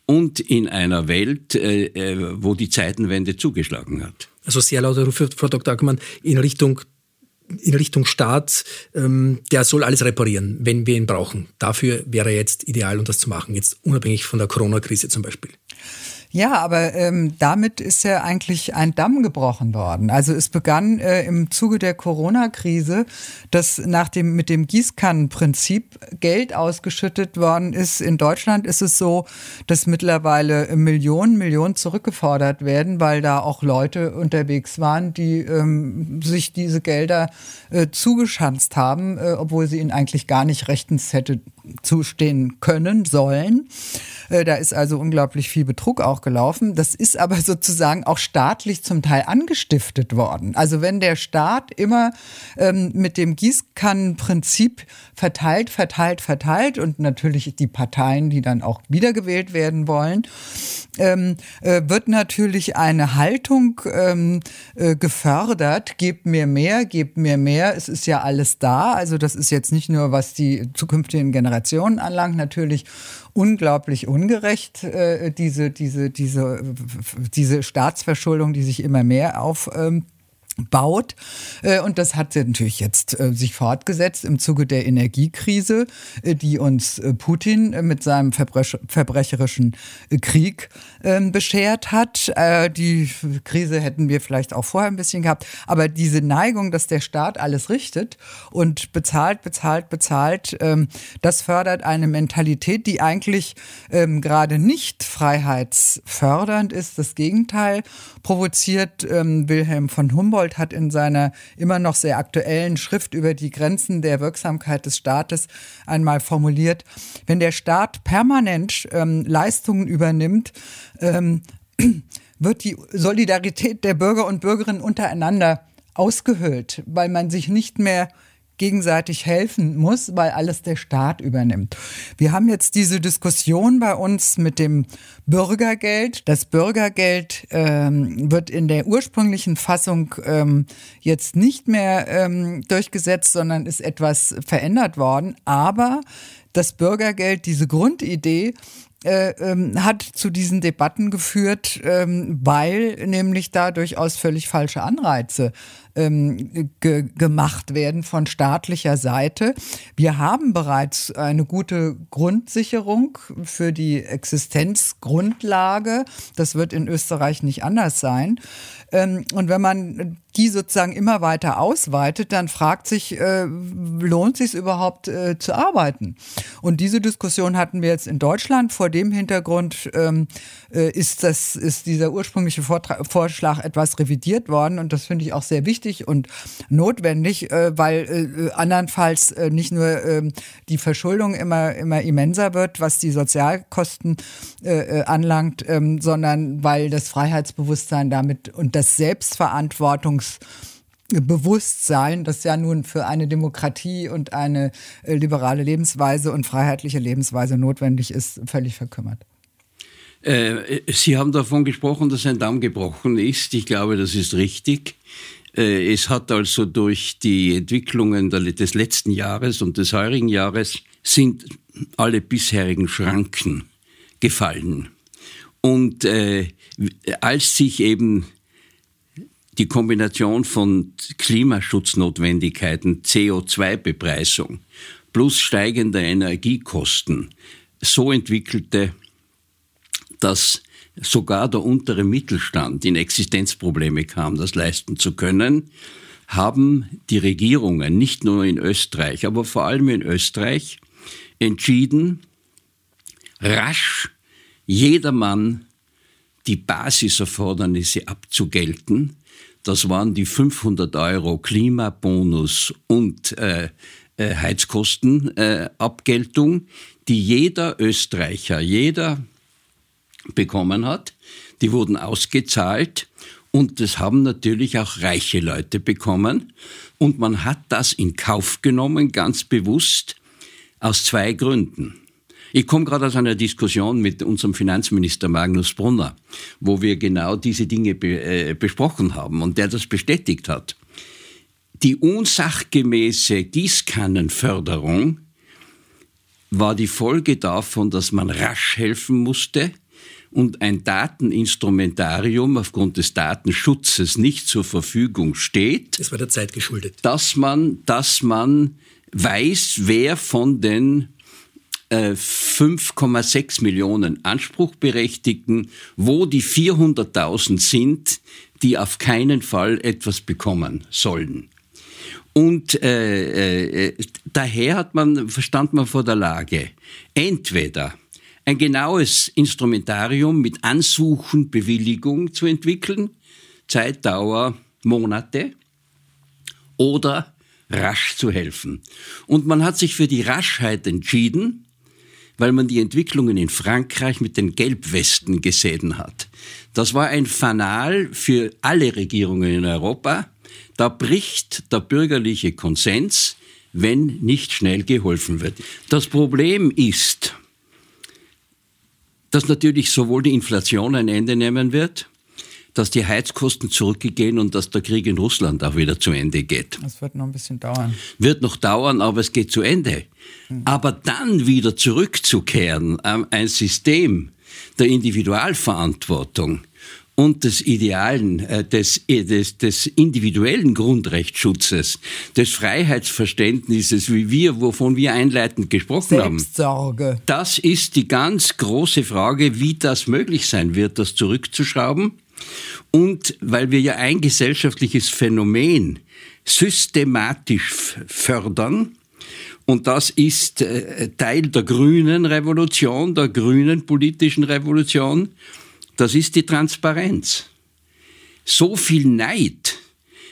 und in einer Welt, wo die Zeitenwende zugeschlagen hat.
Also sehr lauter Ruf, Frau Dr. Ackermann, in Richtung in Richtung Staat, ähm, der soll alles reparieren, wenn wir ihn brauchen. Dafür wäre jetzt ideal, um das zu machen, jetzt unabhängig von der Corona-Krise zum Beispiel.
Ja, aber ähm, damit ist ja eigentlich ein Damm gebrochen worden. Also es begann äh, im Zuge der Corona-Krise, dass nach dem mit dem Gießkannenprinzip Geld ausgeschüttet worden ist. In Deutschland ist es so, dass mittlerweile Millionen, Millionen zurückgefordert werden, weil da auch Leute unterwegs waren, die ähm, sich diese Gelder äh, zugeschanzt haben, äh, obwohl sie ihnen eigentlich gar nicht rechtens hätte zustehen können, sollen. Äh, da ist also unglaublich viel Betrug auch gelaufen. Das ist aber sozusagen auch staatlich zum Teil angestiftet worden. Also wenn der Staat immer ähm, mit dem Gießkannenprinzip verteilt, verteilt, verteilt und natürlich die Parteien, die dann auch wiedergewählt werden wollen, ähm, äh, wird natürlich eine Haltung ähm, äh, gefördert, gebt mir mehr, gebt mir mehr, es ist ja alles da. Also das ist jetzt nicht nur, was die zukünftigen Generationen anlangt, natürlich unglaublich ungerecht, äh, diese, diese, diese, diese Staatsverschuldung, die sich immer mehr auf ähm, baut. Äh, und das hat natürlich jetzt äh, sich fortgesetzt im Zuge der Energiekrise, äh, die uns Putin mit seinem verbrecherischen Krieg ähm, beschert hat. Die Krise hätten wir vielleicht auch vorher ein bisschen gehabt. Aber diese Neigung, dass der Staat alles richtet und bezahlt, bezahlt, bezahlt, ähm, das fördert eine Mentalität, die eigentlich ähm, gerade nicht freiheitsfördernd ist. Das Gegenteil provoziert Wilhelm von Humboldt Humboldt hat in seiner immer noch sehr aktuellen Schrift über die Grenzen der Wirksamkeit des Staates einmal formuliert, wenn der Staat permanent ähm, Leistungen übernimmt, ähm, wird die Solidarität der Bürger und Bürgerinnen untereinander ausgehöhlt, weil man sich nicht mehr gegenseitig helfen muss, weil alles der Staat übernimmt. Wir haben jetzt diese Diskussion bei uns mit dem Bürgergeld. Das Bürgergeld ähm, wird in der ursprünglichen Fassung ähm, jetzt nicht mehr ähm, durchgesetzt, sondern ist etwas verändert worden. Aber das Bürgergeld, diese Grundidee, äh, ähm, hat zu diesen Debatten geführt, ähm, weil nämlich da durchaus völlig falsche Anreize ähm, ge gemacht werden von staatlicher Seite. Wir haben bereits eine gute Grundsicherung für die Existenzgrundlage. Das wird in Österreich nicht anders sein. Ähm, und wenn man die sozusagen immer weiter ausweitet, dann fragt sich, äh, lohnt sich überhaupt äh, zu arbeiten? Und diese Diskussion hatten wir jetzt in Deutschland. Vor dem Hintergrund ähm, äh, ist, das, ist dieser ursprüngliche Vortrag, Vorschlag etwas revidiert worden. Und das finde ich auch sehr wichtig und notwendig, äh, weil äh, andernfalls äh, nicht nur ähm, die Verschuldung immer, immer immenser wird, was die Sozialkosten anlangt, ähm, sondern weil das Freiheitsbewusstsein damit und das Selbstverantwortungsbewusstsein, das ja nun für eine Demokratie und eine liberale Lebensweise und freiheitliche Lebensweise notwendig ist, völlig verkümmert.
Äh, Sie haben davon gesprochen, dass ein Damm gebrochen ist. Ich glaube, das ist richtig. Äh, es hat also durch die Entwicklungen des letzten Jahres und des heurigen Jahres sind alle bisherigen Schranken gefallen. Und äh, als sich eben die Kombination von Klimaschutznotwendigkeiten, CO2-Bepreisung plus steigender Energiekosten so entwickelte, dass sogar der untere Mittelstand in Existenzprobleme kam, das leisten zu können, haben die Regierungen, nicht nur in Österreich, aber vor allem in Österreich, entschieden, rasch jedermann die Basiserfordernisse abzugelten, das waren die 500 Euro Klimabonus und äh, äh, Heizkostenabgeltung, äh, die jeder Österreicher, jeder bekommen hat. Die wurden ausgezahlt und das haben natürlich auch reiche Leute bekommen. Und man hat das in Kauf genommen, ganz bewusst, aus zwei Gründen. Ich komme gerade aus einer Diskussion mit unserem Finanzminister Magnus Brunner, wo wir genau diese Dinge be äh, besprochen haben und der das bestätigt hat. Die unsachgemäße Gießkannenförderung war die Folge davon, dass man rasch helfen musste und ein Dateninstrumentarium aufgrund des Datenschutzes nicht zur Verfügung steht.
Das war der Zeit geschuldet.
Dass man, dass man weiß, wer von den 5,6 äh, Millionen Anspruchberechtigten, wo die 400.000 sind, die auf keinen Fall etwas bekommen sollen. Und äh, äh, daher hat man, verstand man vor der Lage, entweder ein genaues Instrumentarium mit Ansuchen, Bewilligung zu entwickeln, Zeitdauer Monate, oder rasch zu helfen. Und man hat sich für die Raschheit entschieden, weil man die Entwicklungen in Frankreich mit den Gelbwesten gesehen hat. Das war ein Fanal für alle Regierungen in Europa. Da bricht der bürgerliche Konsens, wenn nicht schnell geholfen wird. Das Problem ist, dass natürlich sowohl die Inflation ein Ende nehmen wird, dass die Heizkosten zurückgehen und dass der Krieg in Russland auch wieder zu Ende geht.
Das wird noch ein bisschen dauern.
Wird noch dauern, aber es geht zu Ende. Mhm. Aber dann wieder zurückzukehren an ein System der Individualverantwortung und des idealen, äh, des, äh, des, des individuellen Grundrechtsschutzes, des Freiheitsverständnisses, wie wir, wovon wir einleitend gesprochen
Selbstsorge.
haben. Das ist die ganz große Frage, wie das möglich sein wird, das zurückzuschrauben. Und weil wir ja ein gesellschaftliches Phänomen systematisch fördern, und das ist äh, Teil der grünen Revolution, der grünen politischen Revolution, das ist die Transparenz. So viel Neid,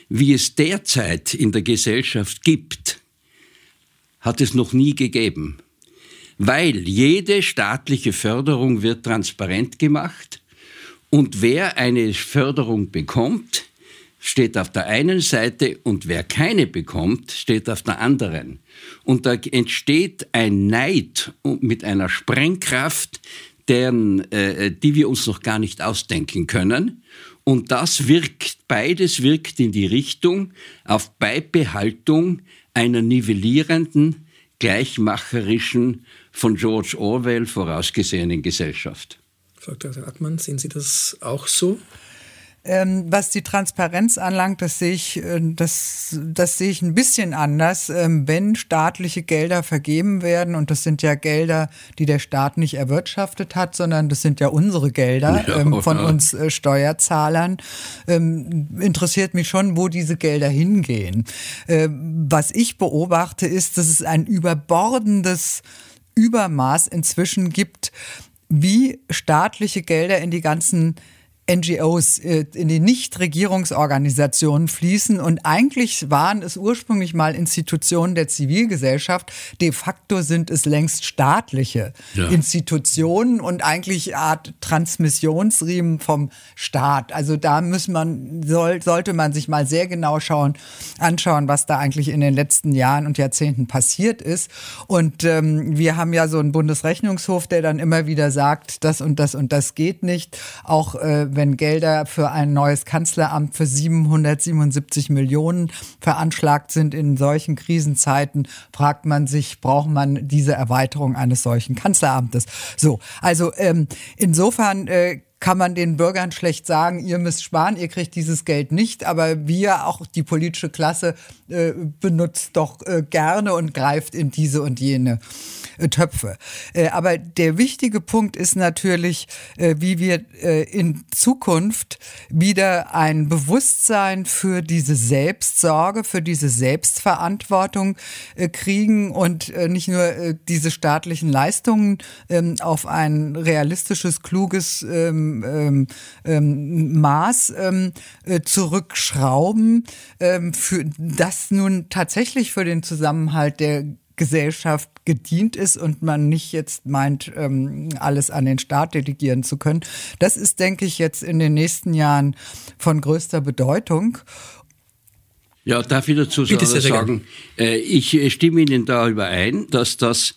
wie es derzeit in der Gesellschaft gibt, hat es noch nie gegeben. Weil jede staatliche Förderung wird transparent gemacht und wer eine Förderung bekommt, steht auf der einen Seite und wer keine bekommt, steht auf der anderen. Und da entsteht ein Neid mit einer Sprengkraft, deren, äh, die wir uns noch gar nicht ausdenken können. Und das wirkt, beides wirkt in die Richtung auf Beibehaltung einer nivellierenden, gleichmacherischen, von George Orwell vorausgesehenen Gesellschaft.
Frau Dr. Atmann, sehen Sie das auch so?
Ähm, was die Transparenz anlangt, das sehe ich, äh, das, das sehe ich ein bisschen anders. Ähm, wenn staatliche Gelder vergeben werden, und das sind ja Gelder, die der Staat nicht erwirtschaftet hat, sondern das sind ja unsere Gelder ja, ähm, von ja. uns äh, Steuerzahlern, ähm, interessiert mich schon, wo diese Gelder hingehen. Äh, was ich beobachte, ist, dass es ein überbordendes Übermaß inzwischen gibt, wie staatliche Gelder in die ganzen NGOs, äh, in die Nichtregierungsorganisationen fließen. Und eigentlich waren es ursprünglich mal Institutionen der Zivilgesellschaft. De facto sind es längst staatliche ja. Institutionen und eigentlich Art Transmissionsriemen vom Staat. Also da muss man, soll, sollte man sich mal sehr genau schauen, anschauen, was da eigentlich in den letzten Jahren und Jahrzehnten passiert ist. Und ähm, wir haben ja so einen Bundesrechnungshof, der dann immer wieder sagt, das und das und das geht nicht. Auch äh, wenn Gelder für ein neues Kanzleramt für 777 Millionen veranschlagt sind in solchen Krisenzeiten, fragt man sich, braucht man diese Erweiterung eines solchen Kanzleramtes? So, also ähm, insofern äh, kann man den Bürgern schlecht sagen, ihr müsst sparen, ihr kriegt dieses Geld nicht, aber wir, auch die politische Klasse, äh, benutzt doch äh, gerne und greift in diese und jene Töpfe. Äh, aber der wichtige Punkt ist natürlich, äh, wie wir äh, in Zukunft wieder ein Bewusstsein für diese Selbstsorge, für diese Selbstverantwortung kriegen und nicht nur diese staatlichen Leistungen ähm, auf ein realistisches, kluges ähm, ähm, Maß äh, zurückschrauben, für das nun tatsächlich für den Zusammenhalt der Gesellschaft gedient ist und man nicht jetzt meint, ähm, alles an den Staat delegieren zu können. Das ist, denke ich, jetzt in den nächsten Jahren von größter Bedeutung.
Ja, darf ich dazu sagen, äh, ich stimme Ihnen da überein, dass das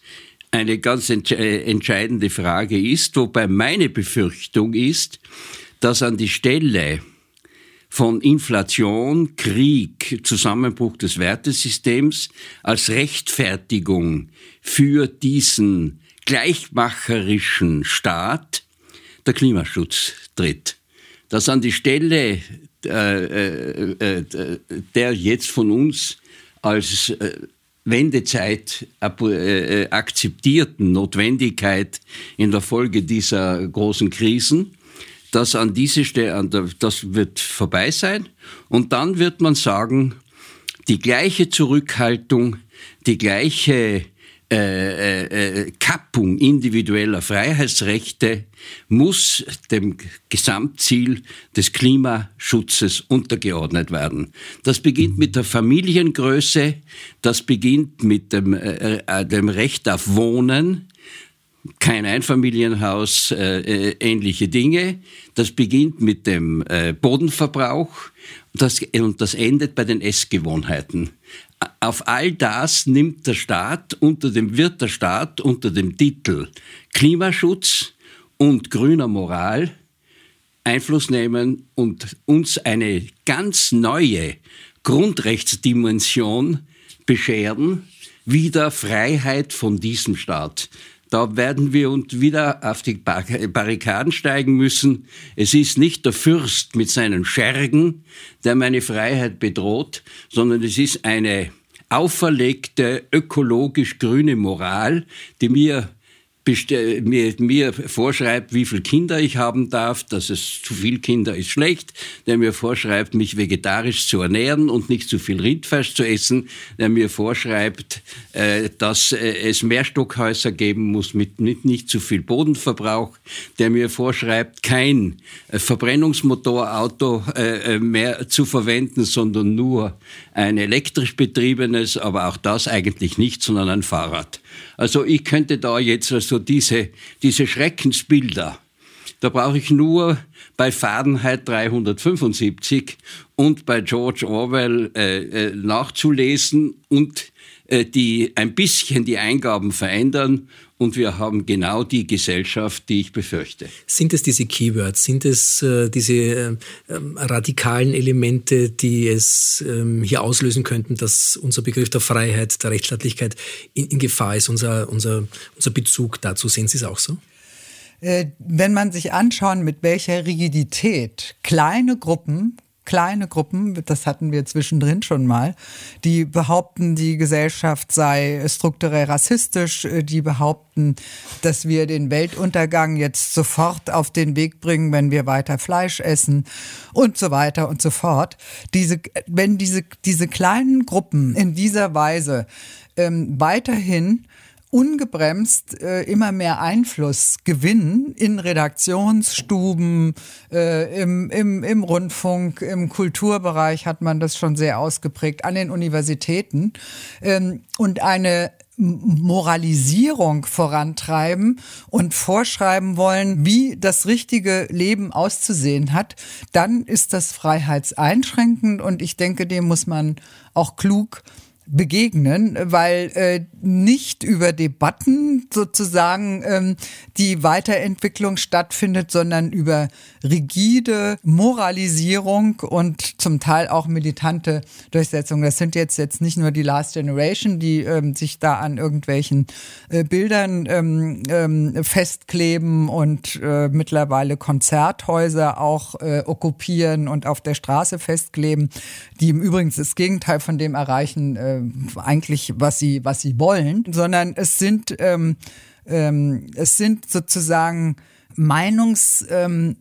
eine ganz äh, entscheidende Frage ist, wobei meine Befürchtung ist, dass an die Stelle von Inflation, Krieg, Zusammenbruch des Wertesystems als Rechtfertigung für diesen gleichmacherischen Staat der Klimaschutz tritt. Dass an die Stelle äh, äh, äh, der jetzt von uns als äh, Wendezeit äh, akzeptierten Notwendigkeit in der Folge dieser großen Krisen, dass an diese Stelle, das wird vorbei sein und dann wird man sagen, die gleiche Zurückhaltung, die gleiche äh, äh, Kappung individueller Freiheitsrechte muss dem Gesamtziel des Klimaschutzes untergeordnet werden. Das beginnt mit der Familiengröße, das beginnt mit dem, äh, äh dem Recht auf Wohnen, kein Einfamilienhaus, äh, äh, ähnliche Dinge. Das beginnt mit dem äh, Bodenverbrauch das, und das endet bei den Essgewohnheiten. Auf all das nimmt der Staat unter dem, wird der Staat unter dem Titel Klimaschutz und grüner Moral Einfluss nehmen und uns eine ganz neue Grundrechtsdimension bescheren, wieder Freiheit von diesem Staat. Da werden wir uns wieder auf die Barrikaden steigen müssen. Es ist nicht der Fürst mit seinen Schergen, der meine Freiheit bedroht, sondern es ist eine auferlegte ökologisch grüne Moral, die mir mir, mir vorschreibt, wie viele Kinder ich haben darf, dass es zu viel Kinder ist schlecht, der mir vorschreibt, mich vegetarisch zu ernähren und nicht zu viel Rindfleisch zu essen, der mir vorschreibt, äh, dass äh, es Mehrstockhäuser geben muss mit nicht, nicht zu viel Bodenverbrauch, der mir vorschreibt, kein äh, Verbrennungsmotorauto äh, äh, mehr zu verwenden, sondern nur ein elektrisch betriebenes, aber auch das eigentlich nicht, sondern ein Fahrrad. Also ich könnte da jetzt also diese, diese Schreckensbilder, da brauche ich nur bei Fahrenheit 375 und bei George Orwell äh, äh, nachzulesen und die ein bisschen die Eingaben verändern und wir haben genau die Gesellschaft, die ich befürchte.
Sind es diese Keywords, sind es äh, diese äh, radikalen Elemente, die es ähm, hier auslösen könnten, dass unser Begriff der Freiheit, der Rechtsstaatlichkeit in, in Gefahr ist, unser, unser, unser Bezug dazu? Sehen Sie es auch so?
Äh, wenn man sich anschaut, mit welcher Rigidität kleine Gruppen kleine Gruppen, das hatten wir zwischendrin schon mal, die behaupten, die Gesellschaft sei strukturell rassistisch, äh, die behaupten, dass wir den Weltuntergang jetzt sofort auf den Weg bringen, wenn wir weiter Fleisch essen und so weiter und so fort. Diese, wenn diese, diese kleinen Gruppen in dieser Weise ähm, weiterhin ungebremst äh, immer mehr Einfluss gewinnen in Redaktionsstuben, äh, im, im, im Rundfunk, im Kulturbereich hat man das schon sehr ausgeprägt, an den Universitäten. Ähm, und eine Moralisierung vorantreiben und vorschreiben wollen, wie das richtige Leben auszusehen hat, dann ist das freiheitseinschränkend. Und ich denke, dem muss man auch klug begegnen, weil äh, nicht über Debatten sozusagen ähm, die Weiterentwicklung stattfindet, sondern über rigide Moralisierung und zum Teil auch militante Durchsetzung. Das sind jetzt jetzt nicht nur die Last Generation, die ähm, sich da an irgendwelchen äh, Bildern ähm, ähm, festkleben und äh, mittlerweile Konzerthäuser auch äh, okkupieren und auf der Straße festkleben, die im Übrigen das Gegenteil von dem erreichen, äh, äh, eigentlich, was sie, was sie wollen, sondern es sind, ähm, ähm, es sind sozusagen Meinungs, ähm,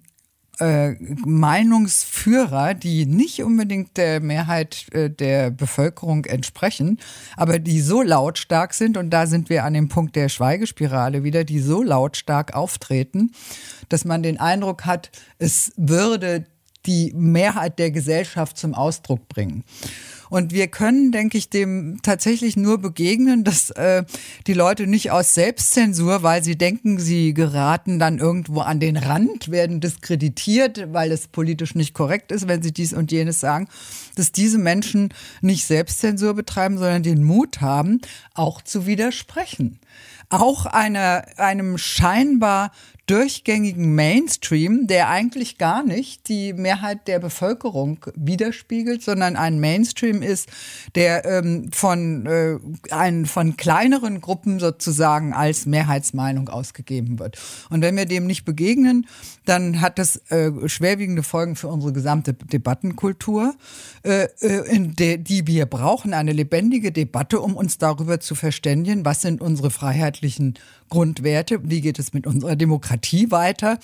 äh, Meinungsführer, die nicht unbedingt der Mehrheit äh, der Bevölkerung entsprechen, aber die so lautstark sind, und da sind wir an dem Punkt der Schweigespirale wieder, die so lautstark auftreten, dass man den Eindruck hat, es würde die Mehrheit der Gesellschaft zum Ausdruck bringen. Und wir können, denke ich, dem tatsächlich nur begegnen, dass äh, die Leute nicht aus Selbstzensur, weil sie denken, sie geraten dann irgendwo an den Rand, werden diskreditiert, weil es politisch nicht korrekt ist, wenn sie dies und jenes sagen, dass diese Menschen nicht Selbstzensur betreiben, sondern den Mut haben, auch zu widersprechen auch einer, einem scheinbar durchgängigen Mainstream, der eigentlich gar nicht die Mehrheit der Bevölkerung widerspiegelt, sondern ein Mainstream ist, der ähm, von, äh, ein, von kleineren Gruppen sozusagen als Mehrheitsmeinung ausgegeben wird. Und wenn wir dem nicht begegnen, dann hat das äh, schwerwiegende Folgen für unsere gesamte Debattenkultur, äh, äh de, die wir brauchen, eine lebendige Debatte, um uns darüber zu verständigen, was sind unsere freiheitlichen Grundwerte, wie geht es mit unserer Demokratie weiter,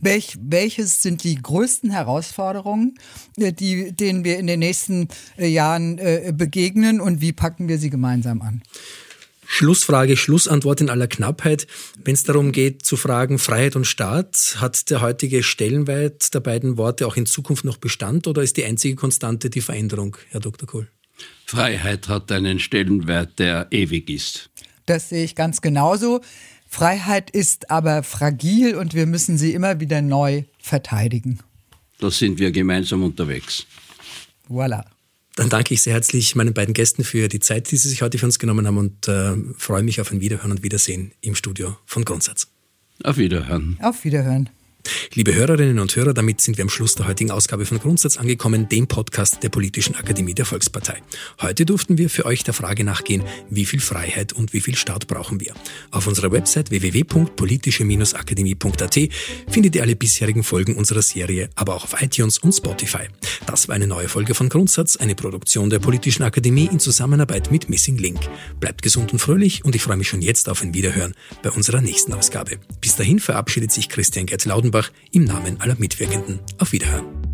Welch, welches sind die größten Herausforderungen, äh, die, denen wir in den nächsten äh, Jahren äh, begegnen und wie packen wir sie gemeinsam an.
Schlussfrage, Schlussantwort in aller Knappheit. Wenn es darum geht zu fragen Freiheit und Staat, hat der heutige Stellenwert der beiden Worte auch in Zukunft noch Bestand oder ist die einzige Konstante die Veränderung, Herr Dr. Kohl?
Freiheit hat einen Stellenwert, der ewig ist.
Das sehe ich ganz genauso. Freiheit ist aber fragil und wir müssen sie immer wieder neu verteidigen.
Da sind wir gemeinsam unterwegs.
Voilà.
Dann danke ich sehr herzlich meinen beiden Gästen für die Zeit, die sie sich heute für uns genommen haben und äh, freue mich auf ein Wiederhören und Wiedersehen im Studio von Grundsatz.
Auf Wiederhören.
Auf Wiederhören.
Liebe Hörerinnen und Hörer, damit sind wir am Schluss der heutigen Ausgabe von Grundsatz angekommen, dem Podcast der Politischen Akademie der Volkspartei. Heute durften wir für euch der Frage nachgehen, wie viel Freiheit und wie viel Staat brauchen wir. Auf unserer Website www.politische-akademie.at findet ihr alle bisherigen Folgen unserer Serie, aber auch auf iTunes und Spotify. Das war eine neue Folge von Grundsatz, eine Produktion der Politischen Akademie in Zusammenarbeit mit Missing Link. Bleibt gesund und fröhlich und ich freue mich schon jetzt auf ein Wiederhören bei unserer nächsten Ausgabe. Bis dahin verabschiedet sich Christian Gerd Laudenbach im Namen aller Mitwirkenden. Auf Wiederhören.